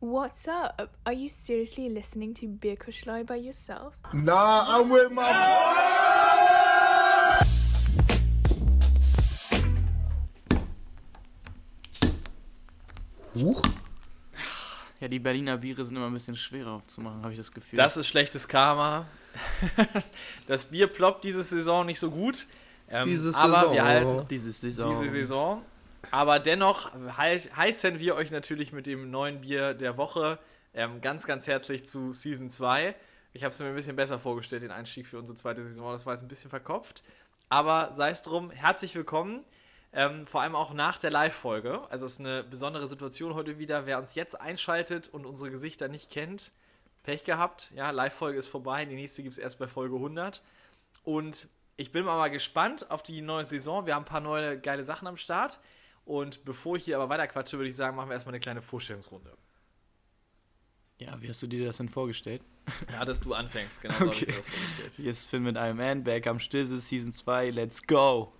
What's up? Are you seriously listening to Beer Kuschlei by yourself? Nah, I'm with my Huch. Ja, die Berliner Biere sind immer ein bisschen schwerer aufzumachen, habe ich das Gefühl. Das ist schlechtes Karma. das Bier ploppt diese Saison nicht so gut. Ähm, Diese aber Saison. wir halten diese Saison. diese Saison. Aber dennoch hei- heißen wir euch natürlich mit dem neuen Bier der Woche ähm, ganz, ganz herzlich zu Season 2. Ich habe es mir ein bisschen besser vorgestellt, den Einstieg für unsere zweite Saison. Das war jetzt ein bisschen verkopft. Aber sei es drum, herzlich willkommen. Ähm, vor allem auch nach der Live-Folge. Also es ist eine besondere Situation heute wieder. Wer uns jetzt einschaltet und unsere Gesichter nicht kennt, Pech gehabt. Ja, Live-Folge ist vorbei. Die nächste gibt es erst bei Folge 100. Und ich bin mal gespannt auf die neue Saison. Wir haben ein paar neue geile Sachen am Start. Und bevor ich hier aber weiter quatsche, würde ich sagen, machen wir erstmal eine kleine Vorstellungsrunde. Ja, wie hast du dir das denn vorgestellt? Ja, dass du anfängst. Genau so habe Okay. ich mir das vorgestellt. Hier ist Finn mit einem Man, Back am Stisse, Season 2, let's go!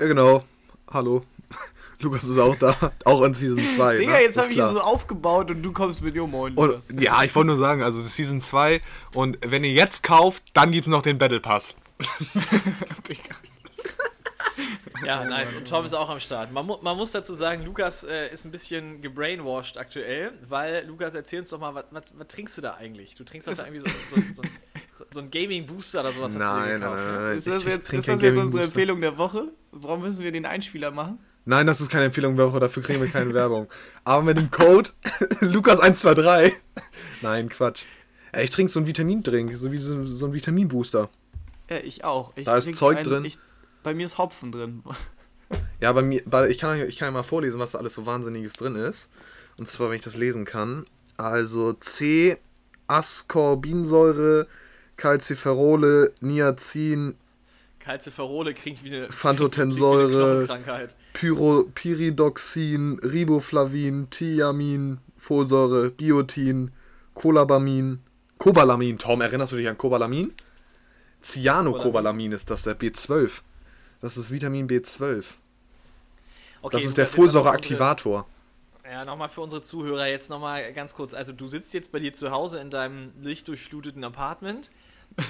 Ja, genau. Hallo. Lukas ist auch da. Auch in Season 2. Digga, ne? jetzt habe ich hier so aufgebaut und du kommst mit Jo Moin. Lukas. Und, ja, ich wollte nur sagen, also Season 2 und wenn ihr jetzt kauft, dann gibt es noch den Battle Pass. Digga. Ja, nice. Und Tom ist auch am Start. Man, mu man muss dazu sagen, Lukas äh, ist ein bisschen gebrainwashed aktuell, weil Lukas, erzähl uns doch mal, was- was was trinkst du da eigentlich? Du trinkst doch da irgendwie so, so, so, so, einen Gaming-Booster oder sowas hast du dir Nein, nein, gekauft, nein, ne? nein. Ist das jetzt, ist das jetzt unsere. Empfehlung der Woche? Warum müssen wir den Einspieler machen? Nein, das ist keine Empfehlung der Woche, dafür kriegen wir keine Werbung. Aber mit dem Code Lukas123. Nein, Quatsch. Ich trinke so einen Vitamindrink, so wie so, so ein Vitaminbooster. Ja, ich auch. Ich Da ist Zeug drin. Ich, bei mir ist Hopfen drin. Ja, bei mir, bei, ich, kann, ich kann ja mal vorlesen, was da alles so Wahnsinniges drin ist. Und zwar, wenn ich das lesen kann. Also C, Ascorbinsäure, Calciferole, Niacin, Calciferole klingt wie eine, Phantotensäure. Pyro, Pyridoxin, Riboflavin, Thiamin, Folsäure, Biotin, Colabamin, Cobalamin. Tom, erinnerst du dich an Cobalamin? Cyanocobalamin ist das, der B12. Das ist Vitamin B12. Okay, Das ist der Folsäureaktivator. Ja, nochmal für unsere Zuhörer jetzt nochmal ganz kurz. Also du sitzt jetzt bei dir zu Hause in deinem lichtdurchfluteten Apartment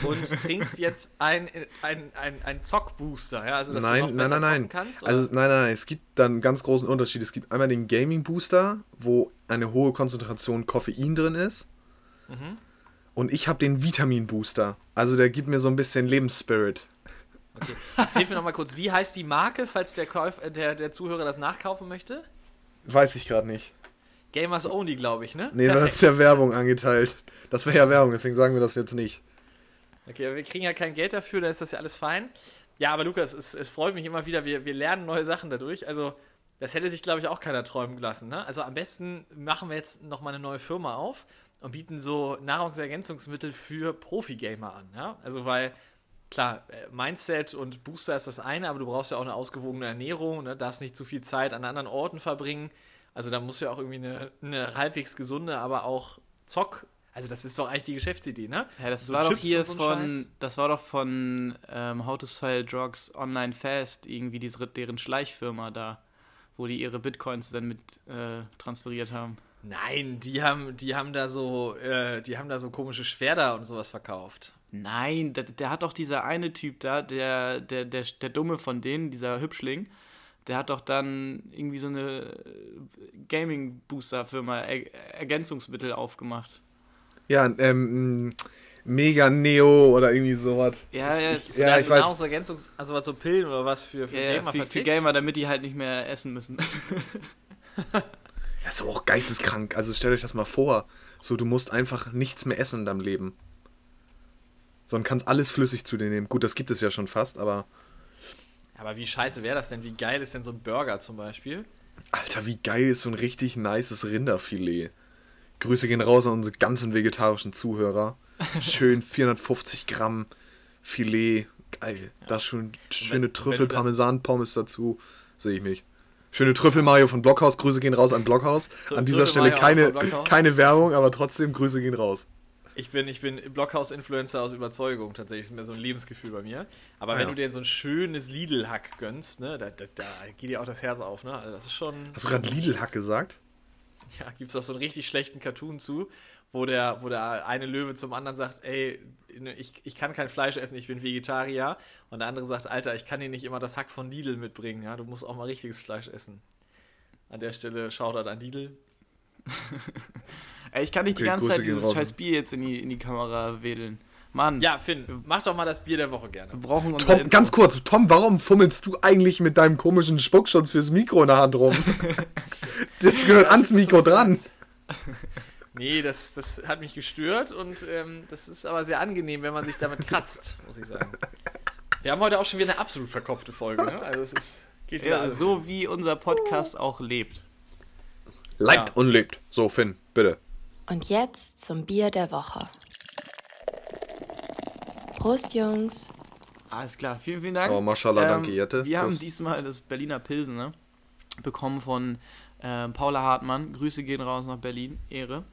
und trinkst jetzt ein, ein, ein, ein Zockbooster, ja? Also dass du noch Nein, nein, nein, nein. kannst, oder? Also nein, nein, nein. Es gibt dann einen ganz großen Unterschied. Es gibt einmal den Gaming Booster, wo eine hohe Konzentration Koffein drin ist. Mhm. Und ich habe den Vitamin Booster. Also der gibt mir so ein bisschen Lebensspirit. Okay. Jetzt hilf mir nochmal kurz, wie heißt die Marke, falls der, Käuf, äh, der, der Zuhörer das nachkaufen möchte? Weiß ich gerade nicht. Gamers Only, glaube ich, ne? Nee, das ist ja Werbung angeteilt. Das wäre ja Werbung, deswegen sagen wir das jetzt nicht. Okay, aber wir kriegen ja kein Geld dafür, dann ist das ja alles fein. Ja, aber Lukas, es, es freut mich immer wieder, wir, wir lernen neue Sachen dadurch. Also, das hätte sich, glaube ich, auch keiner träumen gelassen. Ne? Also, am besten machen wir jetzt nochmal eine neue Firma auf und bieten so Nahrungsergänzungsmittel für Profi-Gamer an. Ja? Also, weil, klar, äh, Mindset und Booster ist das eine, aber du brauchst ja auch eine ausgewogene Ernährung, ne? darfst nicht zu viel Zeit an anderen Orten verbringen. Also, da musst du ja auch irgendwie eine, eine halbwegs gesunde, aber auch Zock. Also, das ist doch eigentlich die Geschäftsidee, ne? Ja, das So war doch Chips hier und so von, Scheiß. das war doch von ähm, How to Sell Drugs Online Fast, irgendwie diese, deren Schleichfirma da, wo die ihre Bitcoins dann mit äh, transferiert haben. Nein, die haben, die haben da so, äh, die haben da so komische Schwerter und sowas verkauft. Nein, der, der hat doch dieser eine Typ da, der, der, der, der Dumme von denen, dieser Hübschling, der hat doch dann irgendwie so eine Gaming-Booster-Firma, er Ergänzungsmittel aufgemacht. Ja, ähm, Mega Neo oder irgendwie sowas. Ja, ja, Ich- ja, also ich weiß. Nahrungsergänzungs-, also was so Pillen oder was für, für ja, Gamer für, für? Gamer, damit die halt nicht mehr essen müssen. Das ist aber auch geisteskrank. Also stellt euch das mal vor. So, du musst einfach nichts mehr essen in deinem Leben. Sondern kannst alles flüssig zu dir nehmen. Gut, das gibt es ja schon fast, aber. Aber wie scheiße wäre das denn? Wie geil ist denn so ein Burger zum Beispiel? Alter, wie geil ist so ein richtig nices Rinderfilet. Grüße gehen raus an unsere ganzen vegetarischen Zuhörer. Schön 450 Gramm Filet. Geil. Das schon schöne wenn du Trüffel-Parmesan-Pommes dazu. Sehe ich mich. Schöne Trüffel-Mayo von Blockhaus. Grüße gehen raus an Blockhaus. An dieser Stelle Trüffel-Mayo auch keine, keine Werbung, aber trotzdem Grüße gehen raus. Ich bin, ich bin Blockhaus-Influencer aus Überzeugung tatsächlich. Das ist mir so ein Lebensgefühl bei mir. Aber Ah, wenn ja. du dir so ein schönes Lidl-Hack gönnst, ne, da, da, da geht dir auch das Herz auf, ne? Also das ist schon. Hast du gerade Lidl-Hack gesagt? Ja, gibt es auch so einen richtig schlechten Cartoon zu, wo der, wo der eine Löwe zum anderen sagt, ey, ich, ich kann kein Fleisch essen, ich bin Vegetarier. Und der andere sagt, Alter, ich kann dir nicht immer das Hack von Lidl mitbringen, ja, du musst auch mal richtiges Fleisch essen. An der Stelle schaut er an Lidl. Ey, ich kann nicht die Okay, ganze Grüße Zeit dieses raus. scheiß Bier jetzt in die, in die Kamera wedeln. Mann, Ja, Finn, mach doch mal das Bier der Woche gerne. wir brauchen unser Tom, Intro. ganz kurz, Tom, warum fummelst du eigentlich mit deinem komischen Spuckschutz fürs Mikro in der Hand rum? das gehört ans Mikro dran. Nee, das, das hat mich gestört und ähm, das ist aber sehr angenehm, wenn man sich damit kratzt, muss ich sagen. Wir haben heute auch schon wieder eine absolut verkopfte Folge, ne? Also es ist, geht wieder Ja, so wie unser Podcast auch lebt. Lebt Ja. und lebt. So, Finn, bitte. Und jetzt zum Bier der Woche. Prost, Jungs. Alles klar, vielen, vielen Dank. Oh, mashallah, danke, Jette. Wir haben Prost. diesmal das Berliner Pilsen ne? bekommen von ähm, Paula Hartmann. Grüße gehen raus nach Berlin, Ehre.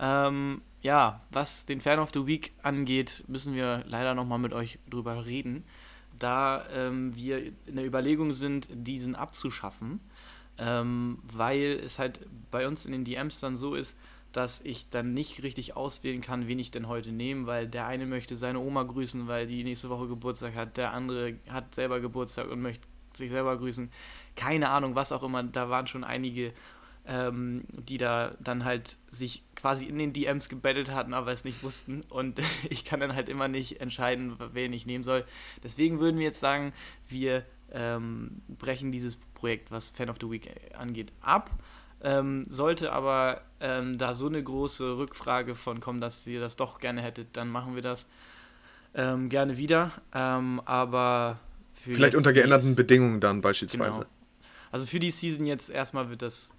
Ähm, ja, was den Fan of the Week angeht, müssen wir leider nochmal mit euch drüber reden, da ähm, wir in der Überlegung sind, diesen abzuschaffen, ähm, weil es halt bei uns in den DMs dann so ist, dass ich dann nicht richtig auswählen kann, wen ich denn heute nehme, weil der eine möchte seine Oma grüßen, weil die nächste Woche Geburtstag hat, der andere hat selber Geburtstag und möchte sich selber grüßen. Keine Ahnung, was auch immer. Da waren schon einige, ähm, die da dann halt sich quasi in den DMs gebettelt hatten, aber es nicht wussten. Und ich kann dann halt immer nicht entscheiden, wen ich nehmen soll. Deswegen würden wir jetzt sagen, wir ähm, brechen dieses Projekt, was Fan of the Week angeht, ab. Ähm, sollte aber ähm, da so eine große Rückfrage von kommen, dass ihr das doch gerne hättet, dann machen wir das ähm, gerne wieder. Ähm, aber für Vielleicht unter geänderten Bedingungen dann beispielsweise. Genau. Also für die Season jetzt erstmal wird das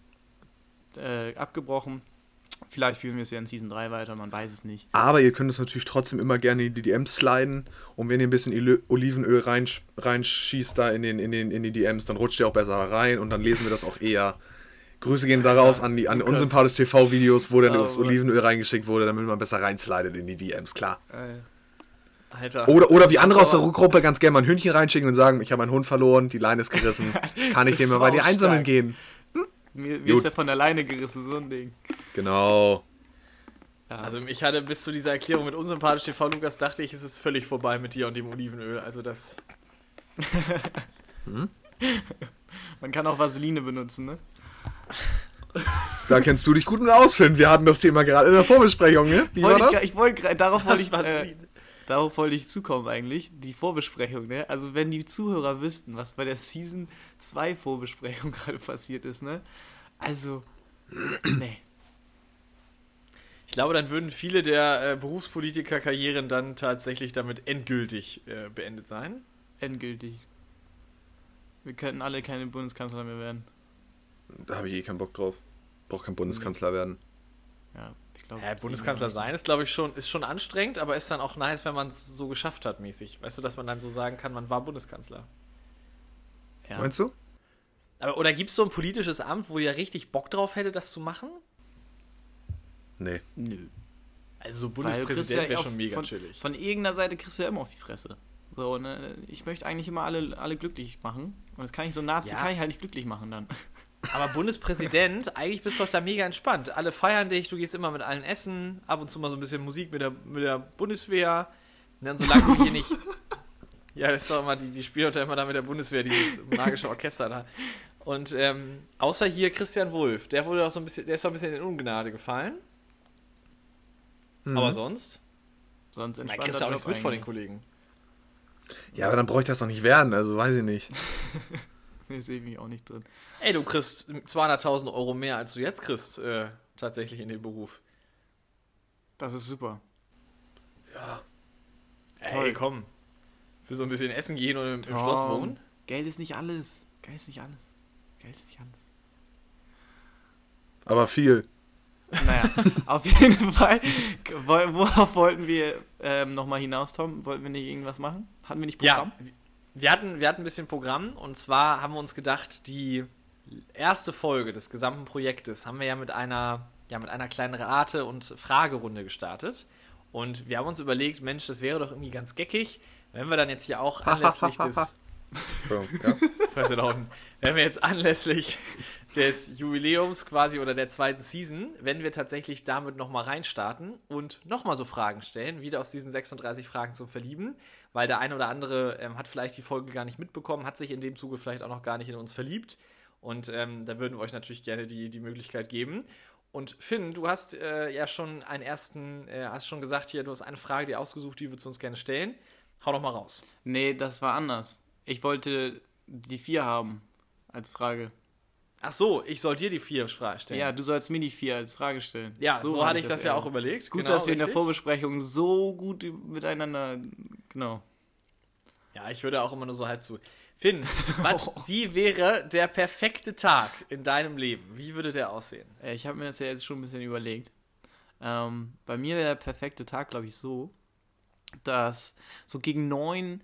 äh, abgebrochen. Vielleicht führen wir es ja in Season 3 weiter, man weiß es nicht. Aber ihr könnt es natürlich trotzdem immer gerne in die DMs sliden. Und wenn ihr ein bisschen Öl- Olivenöl reinsch- reinschießt da in, den, in, den, in die DMs, dann rutscht ihr auch besser rein und dann lesen wir das auch eher. Grüße gehen daraus an die an Lukas. unsympathisches TV-Videos, wo dann Oh, das Mann. Olivenöl reingeschickt wurde, damit man besser reinslidet in die DMs, klar. Alter. Oder, oder wie andere aus der aber- Gruppe ganz gerne mal ein Hündchen reinschicken und sagen, ich habe meinen Hund verloren, die Leine ist gerissen. Kann ich den mal bei dir einsammeln gehen? Mir, mir ist er von der Leine gerissen, so ein Ding. Genau. Also ich hatte bis zu dieser Erklärung mit unsympathisch TV Lukas dachte ich, es ist völlig vorbei mit dir und dem Olivenöl. Also das. Man kann auch Vaseline benutzen, ne? Da kennst du dich gut mit aus, Finn. Wir hatten das Thema gerade in der Vorbesprechung, ne? Wie war Wollte ich, das? ich wollte darauf wollte ich, Was äh, Vaseline? Darauf wollte ich zukommen eigentlich, die Vorbesprechung, ne? Also wenn die Zuhörer wüssten, was bei der Season 2 Vorbesprechung gerade passiert ist, ne? Also, nee. Ich glaube, dann würden viele der äh, Berufspolitiker-Karrieren dann tatsächlich damit endgültig äh, beendet sein. Endgültig. Wir könnten alle keine Bundeskanzler mehr werden. Da habe ich eh keinen Bock drauf. Brauch kein Bundeskanzler werden. Ja, glaube. Ja, Bundeskanzler sein ist, glaube ich, schon, ist schon anstrengend, aber ist dann auch nice, wenn man es so geschafft hat, mäßig. Weißt du, dass man dann so sagen kann, man war Bundeskanzler. Ja. Meinst du? Aber, oder gibt es so ein politisches Amt, wo ihr richtig Bock drauf hätte, das zu machen? Nee. Nö. Also so Bundespräsident ja wäre schon mega von, chillig. Von irgendeiner Seite kriegst du ja immer auf die Fresse. So, ne? Ich möchte eigentlich immer alle, alle glücklich machen. Und das kann ich so Nazi, Ja. kann ich halt nicht glücklich machen dann. Aber Bundespräsident, eigentlich bist du doch da mega entspannt. Alle feiern dich, du gehst immer mit allen essen, ab und zu mal so ein bisschen Musik mit der, mit der Bundeswehr. Und dann solange du hier nicht. Ja, das ist doch immer, die, die spielen doch da immer da mit der Bundeswehr, dieses magische Orchester da. Und ähm, außer hier Christian Wulff, der wurde doch so ein bisschen, der ist doch ein bisschen in Ungnade gefallen. Aber sonst, Sonst man entspannt kriegst ja auch nichts mit von den Kollegen. Ja, aber dann bräuchte ich das doch nicht werden, also weiß ich nicht. Nee, sehe ich mich auch nicht drin. Ey, du kriegst 200.000 Euro mehr, als du jetzt kriegst, äh, tatsächlich in dem Beruf. Das ist super. Ey, Toll. komm. Für so ein bisschen Essen gehen und im, im Schloss wohnen. Geld ist nicht alles. Geld ist nicht alles. Geld ist nicht alles. Aber viel. Naja, auf jeden Fall. Worauf wollten wir ähm, nochmal hinaus, Tom? Wollten wir nicht irgendwas machen? Hatten wir nicht Programm? Ja, wir hatten, wir hatten ein bisschen Programm und zwar haben wir uns gedacht, die erste Folge des gesamten Projektes haben wir ja mit einer, ja, mit einer kleinen Rate- und Fragerunde gestartet. Und wir haben uns überlegt, Mensch, das wäre doch irgendwie ganz geckig, wenn wir dann jetzt hier auch anlässlich des. Ja? Wenn wir jetzt anlässlich des Jubiläums quasi oder der zweiten Season, wenn wir tatsächlich damit nochmal reinstarten und nochmal so Fragen stellen, wieder aus diesen 36 Fragen zum Verlieben, weil der eine oder andere ähm, hat vielleicht die Folge gar nicht mitbekommen, hat sich in dem Zuge vielleicht auch noch gar nicht in uns verliebt und ähm, da würden wir euch natürlich gerne die, die Möglichkeit geben. Und Finn, du hast äh, ja schon einen ersten, äh, hast schon gesagt hier, du hast eine Frage dir ausgesucht, die würdest du uns gerne stellen. Hau doch mal raus. Nee, das war anders. Ich wollte die vier haben als Frage. Ach so, ich soll dir die vier Fragen stellen. Ja, du sollst mir die vier als Frage stellen. Ja, so, hatte ich das ja eher. auch überlegt. Gut, Genau, dass wir in der richtig. Vorbesprechung so gut miteinander. Genau. Ja, ich würde auch immer nur so halb zu. Finn, was, wie wäre der perfekte Tag in deinem Leben? Wie würde der aussehen? Äh, Ich habe mir das ja jetzt schon ein bisschen überlegt. Ähm, bei mir wäre der perfekte Tag, glaube ich, so, dass so gegen neun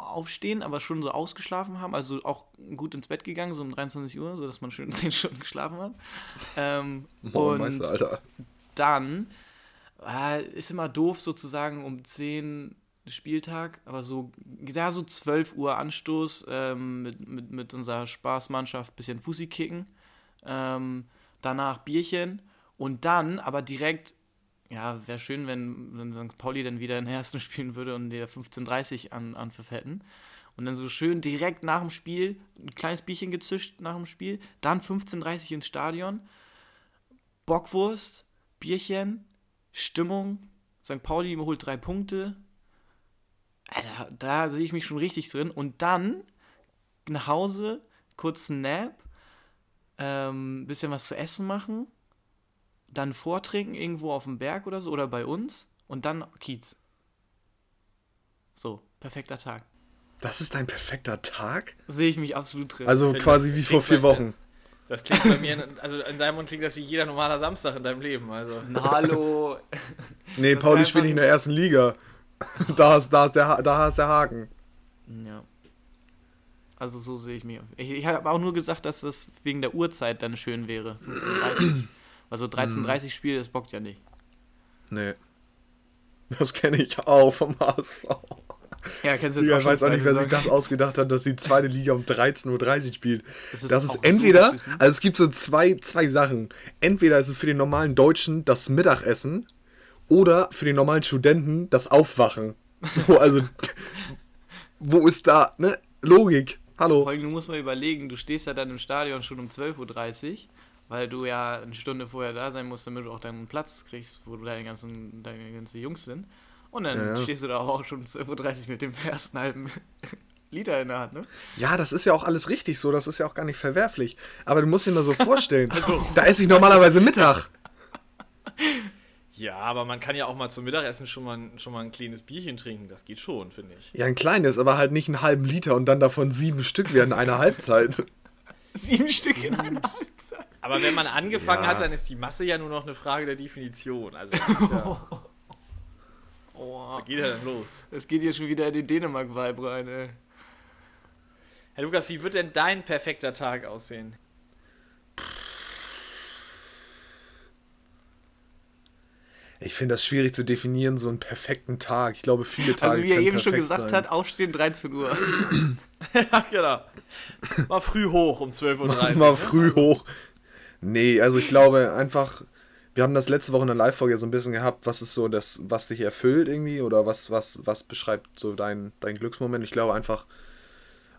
aufstehen, aber schon so ausgeschlafen haben, also auch gut ins Bett gegangen, so um 23 Uhr, sodass man schön 10 Stunden geschlafen hat. Ähm, Moin, und Alter. dann äh, ist immer doof sozusagen um 10 Spieltag, aber so, ja, so 12 Uhr Anstoß ähm, mit, mit, mit unserer Spaßmannschaft bisschen Fussi kicken. Ähm, danach Bierchen und dann aber direkt, ja, wäre schön, wenn, wenn St. Pauli dann wieder in der ersten spielen würde und der 15.30 an, Anpfiff hätten. Und dann so schön direkt nach dem Spiel, ein kleines Bierchen gezischt nach dem Spiel, dann 15.30 ins Stadion, Bockwurst, Bierchen, Stimmung, St. Pauli holt drei Punkte. Alter, da sehe ich mich schon richtig drin. Und dann nach Hause, kurzen Nap, ähm, bisschen was zu essen machen, dann vortrinken irgendwo auf dem Berg oder so oder bei uns und dann Kiez. So, perfekter Tag. Das ist dein perfekter Tag? Sehe ich mich absolut drin. Also quasi wie vor vier bei- Wochen. Das klingt bei mir, in- also in deinem Mund klingt das wie jeder normaler Samstag in deinem Leben. Also. Na, Hallo. Nee, Das Pauli spielt nicht in der ersten Liga. Da ist, da ist, der, da ist der Haken. Ja. Also so sehe ich mich. Ich, ich habe auch nur gesagt, dass das wegen der Uhrzeit dann schön wäre. 15.30 Also 13.30 Spiel, das bockt ja nicht. Nee. Das kenne ich auch vom HSV. Ja, kennst du Digga, jetzt ich weiß auch nicht, wer sich das ausgedacht hat, dass die zweite Liga um 13.30 Uhr spielt. Das Das ist ist, auch so entweder, also es gibt so zwei, zwei Sachen. Entweder ist es für den normalen Deutschen das Mittagessen oder für den normalen Studenten das Aufwachen. So, also, wo ist da, ne? Logik. Hallo. Vor allem, du musst mal überlegen, du stehst ja dann im Stadion schon um 12.30 Uhr, weil du ja eine Stunde vorher da sein musst, damit du auch deinen Platz kriegst, wo deine ganzen, deine ganzen Jungs sind. Und dann Ja, ja. stehst du da auch schon um 12.30 Uhr mit dem ersten halben Liter in der Hand, ne? Ja, das ist ja auch alles richtig so, das ist ja auch gar nicht verwerflich. Aber du musst dir mal so vorstellen, da esse ich normalerweise Mittag. Ja, aber man kann ja auch mal zum Mittagessen schon mal, schon mal ein kleines Bierchen trinken. Das geht schon, finde ich. Ja, ein kleines, aber halt nicht einen halben Liter und dann davon sieben Stück während einer Halbzeit. Sieben Stück in einer Halbzeit. Aber wenn man angefangen Ja. hat, dann ist die Masse ja nur noch eine Frage der Definition. Also das ist ja, Oh, da geht ja dann los. es geht hier schon wieder in den Dänemark-Vibe rein, ey. Herr Lukas, wie wird denn dein perfekter Tag aussehen? Ich finde das schwierig zu definieren, so einen perfekten Tag. Ich glaube, viele Tage Also wie er eben schon gesagt sein. hat, aufstehen 13 Uhr. ja, genau. Mal früh hoch um 12.30 Uhr. Mal ne? früh hoch. Nee, also ich glaube einfach, wir haben das letzte Woche in der Live-Folge so ein bisschen gehabt, was ist so das, was dich erfüllt irgendwie oder was, was, was beschreibt so dein, dein Glücksmoment. Ich glaube einfach,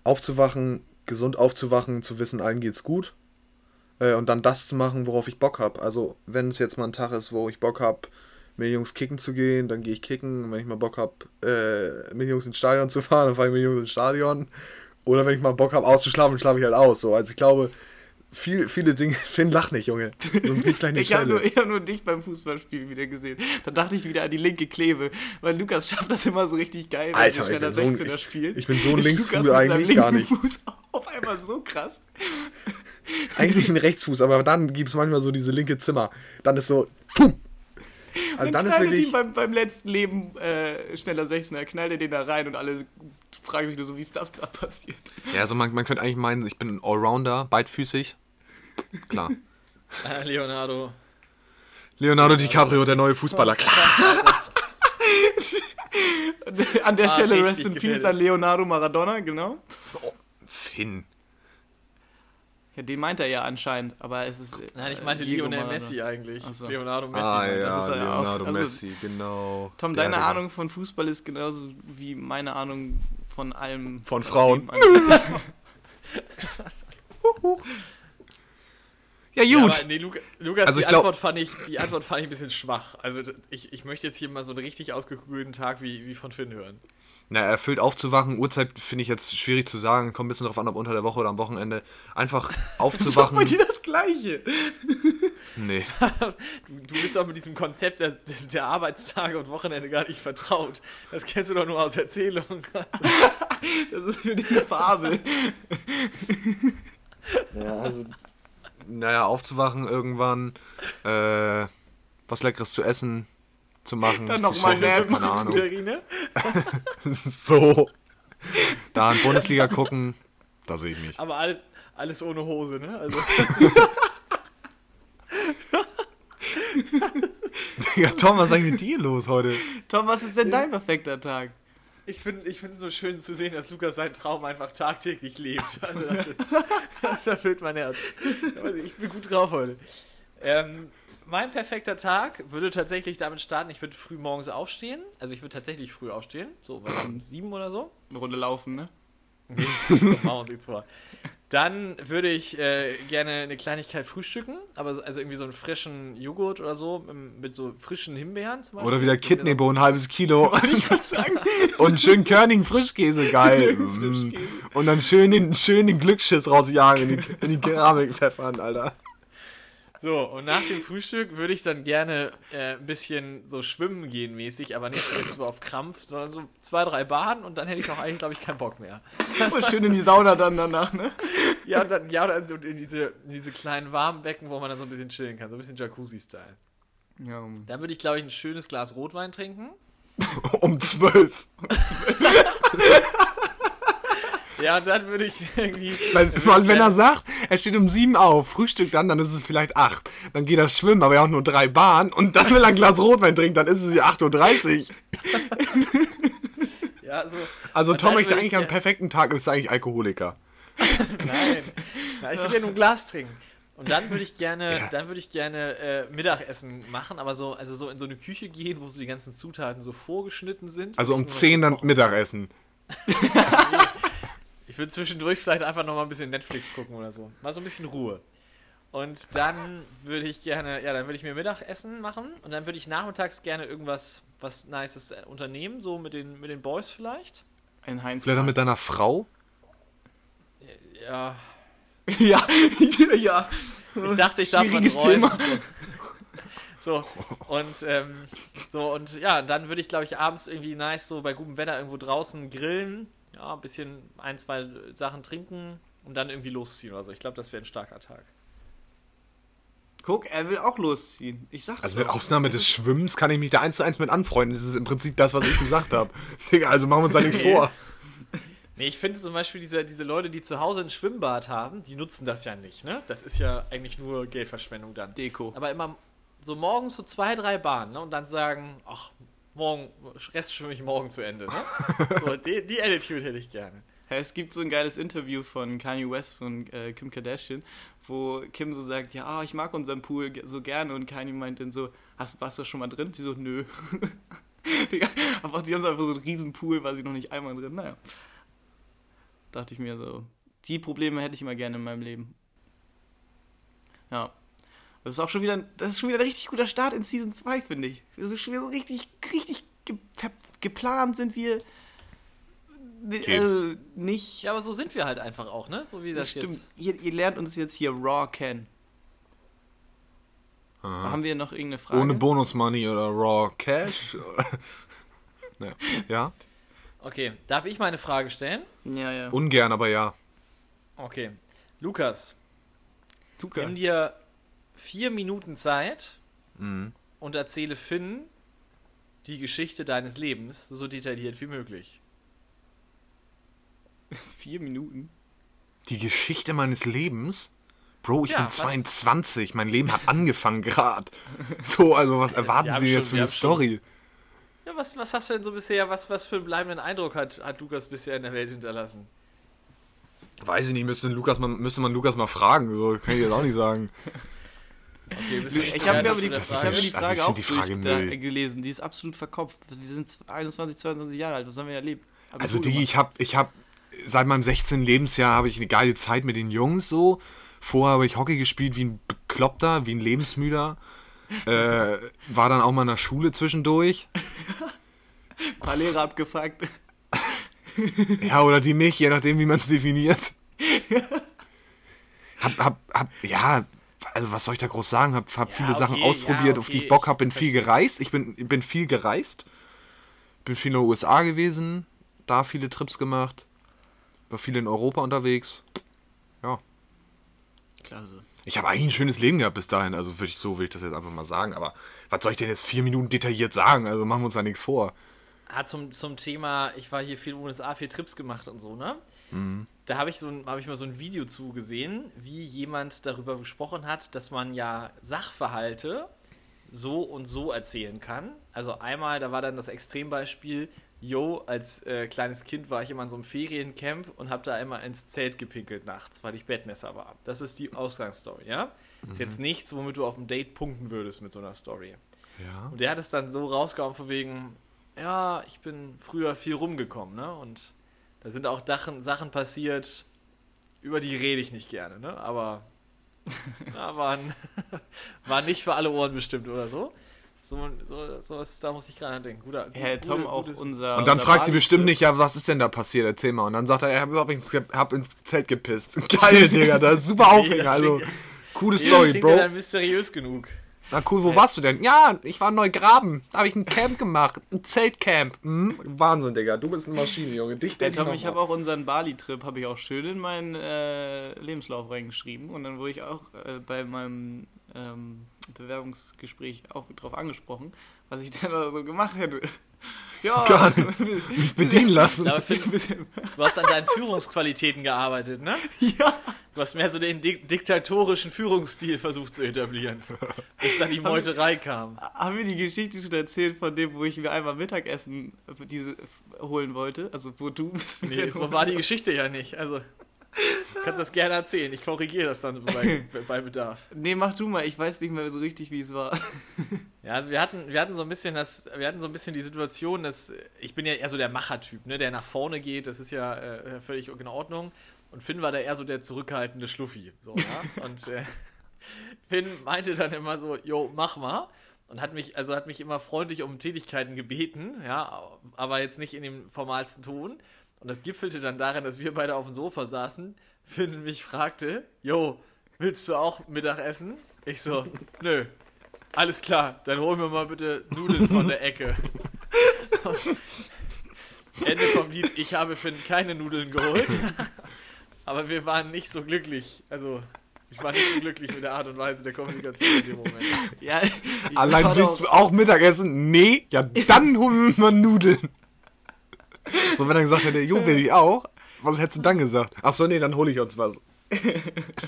aufzuwachen, gesund aufzuwachen, zu wissen, allen geht's gut. Äh, und dann das zu machen, worauf ich Bock habe. Also, wenn es jetzt mal ein Tag ist, wo ich Bock habe, mit den Jungs kicken zu gehen, dann gehe ich kicken. Und wenn ich mal Bock habe, äh, mit den Jungs ins Stadion zu fahren, dann fahre ich mit den Jungs ins Stadion. Oder wenn ich mal Bock habe, auszuschlafen, dann schlafe ich halt aus. So. Also ich glaube, viel, viele Dinge. Finn, lach nicht, Junge. Sonst gibt's gleich eine Ich habe nur, ich hab nur dich beim Fußballspiel wieder gesehen. Da dachte ich wieder an die linke Klebe. Weil Lukas schafft das immer so richtig geil, wenn Alter, er ich so ein- 16er ich- spielt. ich bin so ein Linksfuß eigentlich gar nicht. Fuß auf einmal so krass. Eigentlich ein Rechtsfuß, aber dann gibt es manchmal so diese linke Zimmer. Dann ist so. Puh. Also Dann, ist wirklich. ihn beim, beim letzten Leben äh, schneller 16er, knallt er den da rein und alle fragen sich nur so, wie ist das gerade passiert? Ja, also man, man könnte eigentlich meinen, ich bin ein Allrounder, beidfüßig. Klar. Äh, Leonardo. Leonardo DiCaprio, der neue Fußballer. Klar. An der Ah, Stelle Rest in Peace an Leonardo Maradona, genau. Finn. Ja, den meint er ja anscheinend, aber es ist. Nein, ich äh, meinte Diego Lionel Maradona. Messi eigentlich. So. Leonardo Messi. Ah ja, ist er ja auch. Leonardo Also- Messi, genau. Tom, deine Digga. Ahnung von Fußball ist genauso wie meine Ahnung von allem. Von Frauen. Ja, Ja, gut. aber nee, Luca, Lukas, Also die, glaub- Antwort fand ich, die Antwort fand ich ein bisschen schwach. Also ich, ich möchte jetzt hier mal so einen richtig ausgekühlten Tag wie, wie von Finn hören. Na, erfüllt aufzuwachen, Uhrzeit finde ich jetzt schwierig zu sagen. Kommt ein bisschen drauf an, ob unter der Woche oder am Wochenende. Einfach Das ist doch aufzuwachen. bei dir das Gleiche. nee. Du, du bist doch mit diesem Konzept der, der Arbeitstage und Wochenende gar nicht vertraut. Das kennst du doch nur aus Erzählungen. Das ist für dich eine Fabel. Ja, also. Naja, aufzuwachen irgendwann, äh, was Leckeres zu essen, zu machen. Dann zu noch mal chillen, nappen. Keine Ahnung. Terrine? so. Dann Bundesliga gucken, da sehe ich mich. Aber alles, alles ohne Hose, ne? Also, Ja, Tom, was ist eigentlich mit dir los heute? Tom, was ist denn dein perfekter Tag? Ich finde ich es so schön zu sehen, dass Lukas seinen Traum einfach tagtäglich lebt. Also das, ist, das erfüllt mein Herz. Also ich bin gut drauf heute. Ähm, mein perfekter Tag würde tatsächlich damit starten, ich würde früh morgens aufstehen. Also ich würde tatsächlich früh aufstehen. So, um sieben oder so. Eine Runde laufen, ne? Machen wir uns nichts vor. Dann würde ich äh, gerne eine Kleinigkeit frühstücken, aber so, also irgendwie so einen frischen Joghurt oder so mit, mit so frischen Himbeeren zum Beispiel. Oder wieder Kidneybohnen, ein halbes Kilo. Und einen schönen Körnigen Frischkäse, geil. Mm. Und dann schön den, schön den Glücksschiss rausjagen in die, in die Keramik pfeffern, Alter. So, und nach dem Frühstück würde ich dann gerne äh, ein bisschen so schwimmen gehen mäßig, aber nicht jetzt so auf Krampf, sondern so zwei, drei Bahnen und dann hätte ich auch eigentlich, glaube ich, keinen Bock mehr. Und schön in die Sauna dann danach, ne? Ja, und dann, ja, so in diese, in diese kleinen warmen Becken, wo man dann so ein bisschen chillen kann, so ein bisschen Jacuzzi-Style. Ja, Dann würde ich, glaube ich, ein schönes Glas Rotwein trinken. Um zwölf. Ja, dann würde ich irgendwie. Weil, würde weil wenn er gerne- sagt, er steht um sieben auf, Frühstück dann, dann ist es vielleicht acht. Dann geht er schwimmen, aber er hat nur drei Bahnen. Und dann, wenn er ein Glas Rotwein trinkt, dann ist es ja 8.30 Uhr. Ja, so. Also Und Tom möchte eigentlich am perfekten Tag, ist eigentlich Alkoholiker. Nein. Na, ich will ja nur ein Glas trinken. Und dann würde ich gerne, dann würde ich gerne äh, Mittagessen machen, aber so, also so in so eine Küche gehen, wo so die ganzen Zutaten so vorgeschnitten sind. Also um ich nur was 10 dann. Mittagessen. Ich würde zwischendurch vielleicht einfach noch mal ein bisschen Netflix gucken oder so. Mal so ein bisschen Ruhe. Und dann würde ich gerne, ja, dann würde ich mir Mittagessen machen und dann würde ich nachmittags gerne irgendwas was Nices unternehmen, so mit den, mit den Boys vielleicht. Ein Heinz. Vielleicht dann mit deiner Frau? Ja. ja, ja. Ich dachte, ich darf mal. Thema. So, und ähm, so, und ja, dann würde ich, glaube ich, abends irgendwie nice so bei gutem Wetter irgendwo draußen grillen, ja, ein bisschen ein, zwei Sachen trinken und dann irgendwie losziehen oder so. Ich glaube, das wäre ein starker Tag. Guck, er will auch losziehen. Ich sag's Also mit. Ausnahme des Schwimmens kann ich mich da eins zu eins mit anfreunden. Das ist im Prinzip das, was ich gesagt habe. Digga, also machen wir uns da nichts vor. Nee, ich finde zum Beispiel diese, diese Leute, die zu Hause ein Schwimmbad haben, die nutzen das ja nicht, ne? Das ist ja eigentlich nur Geldverschwendung dann. Deko. Aber immer so morgens so zwei, drei Bahnen, ne? Und dann sagen, ach, morgen, Rest schwimme ich morgen zu Ende, ne? So, die, die Attitude hätte ich gerne. Ja, es gibt so ein geiles Interview von Kanye West und äh, Kim Kardashian, wo Kim so sagt, ja, ich mag unseren Pool so gerne und Kanye meint dann so, hast, warst du schon mal drin? Sie so, nö. Aber die haben so einfach so einen riesen Pool, war sie noch nicht einmal drin. Naja. Dachte ich mir so, die Probleme hätte ich immer gerne in meinem Leben. Ja. Das ist auch schon wieder, das ist schon wieder ein richtig guter Start in Season 2, finde ich. Das ist schon wieder so richtig, richtig ge geplant sind wir. Also nicht. Ja, aber so sind wir halt einfach auch, ne? So wie das, Das stimmt. jetzt. Ihr, ihr lernt uns jetzt hier raw kennen. Haben wir noch irgendeine Frage? Ohne Bonus Money oder Raw Cash? naja. Ja, Okay, darf ich meine Frage stellen? Ja, ja. ungern, aber ja. Okay. Lukas, Tuka. nimm dir vier Minuten Zeit Mhm. und erzähle Finn die Geschichte deines Lebens so detailliert wie möglich. Vier Minuten. Die Geschichte meines Lebens? Bro, ich Ja, bin was- 22. Mein Leben hat angefangen gerade. So, also was erwarten Sie jetzt schon- für eine haben schon- Story? Ja, was, was hast du denn so bisher, was, was für einen bleibenden Eindruck hat, hat Lukas bisher in der Welt hinterlassen? Weiß ich nicht, müsste, Lukas mal, müsste man Lukas mal fragen. So kann ich jetzt auch nicht sagen. Okay, bist du nicht Ich habe mir, hab mir die also Frage ich auch die Frage da, gelesen. Die ist absolut verkopft. Wir sind 21, 22 Jahre alt. Was haben wir erlebt? Abitur Also die, ich habe ich hab, seit meinem 16. Lebensjahr habe ich eine geile Zeit mit den Jungs so. Vorher habe ich Hockey gespielt wie ein Bekloppter, wie ein Lebensmüder. Äh, war dann auch mal in der Schule zwischendurch. Ein paar Lehrer abgefuckt. Ja, oder die nicht, je nachdem, wie man es definiert. Hab, hab, hab, ja, also was soll ich da groß sagen? Hab, hab Ja, viele Sachen okay, ausprobiert, ja, auf die ich okay, Bock ich hab, bin viel gereist. Ich bin, bin viel gereist. Bin viel in den USA gewesen, da viele Trips gemacht. War viel in Europa unterwegs. Ja. Klasse. Ich habe eigentlich ein schönes Leben gehabt bis dahin, also würde ich, so will ich das jetzt einfach mal sagen. Aber was soll ich denn jetzt vier Minuten detailliert sagen? Also machen wir uns da nichts vor. Ah, zum, zum Thema, ich war hier viel in den USA, viel Trips gemacht und so, ne? Mhm. Da habe ich, so ein- hab ich mal so ein Video zu gesehen, wie jemand darüber gesprochen hat, dass man ja Sachverhalte so und so erzählen kann. Also einmal, da war dann das Extrembeispiel, yo, als äh, kleines Kind war ich immer in so einem Feriencamp und habe da immer ins Zelt gepinkelt nachts, weil ich Bettmesser war. Das ist die Ausgangsstory, ja? Ist jetzt nichts, womit du auf dem Date punkten würdest mit so einer Story. Ja. Und der hat es dann so rausgehauen von wegen, ja, ich bin früher viel rumgekommen, ne? Und da sind auch Dachen, Sachen passiert, über die rede ich nicht gerne, ne? Aber ja, waren, waren nicht für alle Ohren bestimmt oder so. So, so, so ist, da muss ich gerade denken. Guter, Herr gute- Tom, auch gutes- unser. Und dann unser fragt sie bestimmt nicht, ja, was ist denn da passiert? Erzähl mal. Und dann sagt er, ich hab überhaupt ins, hab ins Zelt gepisst. Geil, Digga, das ist super Aufhänger. Also, coole Story, klingt ja Bro. dann mysteriös genug. Na cool, wo warst du denn? Ja, ich war in Neugraben. Da habe ich ein Camp gemacht. Ein Zeltcamp. Hm? Wahnsinn, Digga. Du bist eine Maschine, Junge. Dich denk Tom, ich habe auch unseren Bali-Trip, habe ich auch schön in meinen äh, Lebenslauf reingeschrieben. Und dann wurde ich auch äh, bei meinem ähm, Bewerbungsgespräch auch drauf angesprochen, was ich denn da so gemacht hätte. Ja, Gar nicht. bedienen lassen. Finn, du hast an deinen Führungsqualitäten gearbeitet, ne? ja. Du hast mehr so den dik diktatorischen Führungsstil versucht zu etablieren. Bis dann die Meuterei kam. Haben wir die Geschichte schon erzählt von dem, wo ich mir einmal Mittagessen für diese holen wollte? Also wo du bist. Nee, so war die Geschichte ja nicht. Also, kannst das gerne erzählen. Ich korrigiere das dann bei, bei Bedarf. Nee, mach du mal, ich weiß nicht mehr so richtig, wie es war. Ja, also wir hatten, wir hatten so ein bisschen das, wir hatten so ein bisschen die Situation, dass ich bin ja eher so der Machertyp, ne, der nach vorne geht, das ist ja äh, völlig in Ordnung. Und Finn war da eher so der zurückhaltende Schluffi. So, ja? Und äh, Finn meinte dann immer so, jo, mach mal. Und hat mich, also hat mich immer freundlich um Tätigkeiten gebeten, ja, aber jetzt nicht in dem formalsten Ton. Und das gipfelte dann darin, dass wir beide auf dem Sofa saßen, Finn mich fragte, jo, willst du auch Mittagessen? Ich so, nö, alles klar, dann hol mir mal bitte Nudeln von der Ecke. Ende vom Lied, ich habe Finn keine Nudeln geholt. Aber wir waren nicht so glücklich. Also, ich war nicht so glücklich mit der Art und Weise der Kommunikation in dem Moment. Ja, Allein willst du auch Mittagessen? Nee, ja, dann holen wir mal Nudeln. So, wenn er gesagt hätte, jo, will ich auch. Was hättest du dann gesagt? Achso, nee, dann hole ich uns was.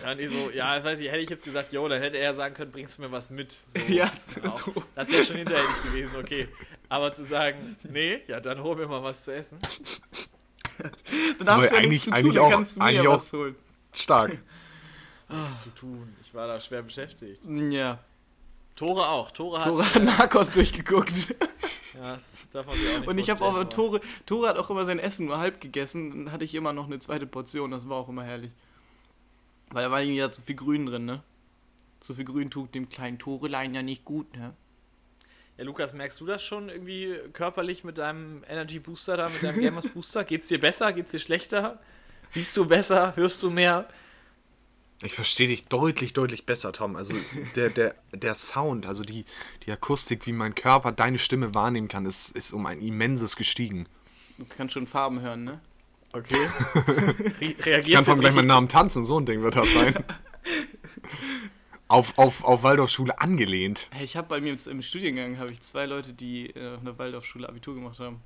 Ja, nee, so, ja, ich weiß nicht, hätte ich jetzt gesagt, jo, dann hätte er sagen können, bringst du mir was mit. So, Ja, auch. so. Das wäre schon hinterhältig gewesen, okay. Aber zu sagen, nee, ja, dann hol mir mal was zu essen. Dann hast du ja eigentlich- nichts zu tun, eigentlich dann auch- kannst du mir eigentlich ja auch- was holen. Stark. Was zu tun. Ich war da schwer beschäftigt. Ja, Tore auch. Tore hat. Tore hat Narcos durchgeguckt. Ja, das darf man sich auch nicht Und ich habe auch Tore, Tore hat auch immer sein Essen nur halb gegessen. Dann hatte ich immer noch eine zweite Portion, das war auch immer herrlich. Weil da war irgendwie ja zu viel Grün drin, ne? Zu viel Grün tut dem kleinen Torelein ja nicht gut, ne? Ja, Lukas, merkst du das schon irgendwie körperlich mit deinem Energy Booster da, mit deinem Gamers Booster? Geht's dir besser? Geht's dir schlechter? Siehst du besser? Hörst du mehr? Ich verstehe dich deutlich, deutlich besser, Tom. Also der, der, der Sound, also die, die Akustik, wie mein Körper deine Stimme wahrnehmen kann, ist, ist um ein immenses gestiegen. Du kannst schon Farben hören, ne? Okay. Re Ich reagierst kann Tom gleich meinen Namen tanzen, so ein Ding wird das sein. auf, auf, auf Waldorfschule angelehnt. Hey, ich habe bei mir im Studiengang habe ich zwei Leute, die äh, auf einer Waldorfschule Abitur gemacht haben.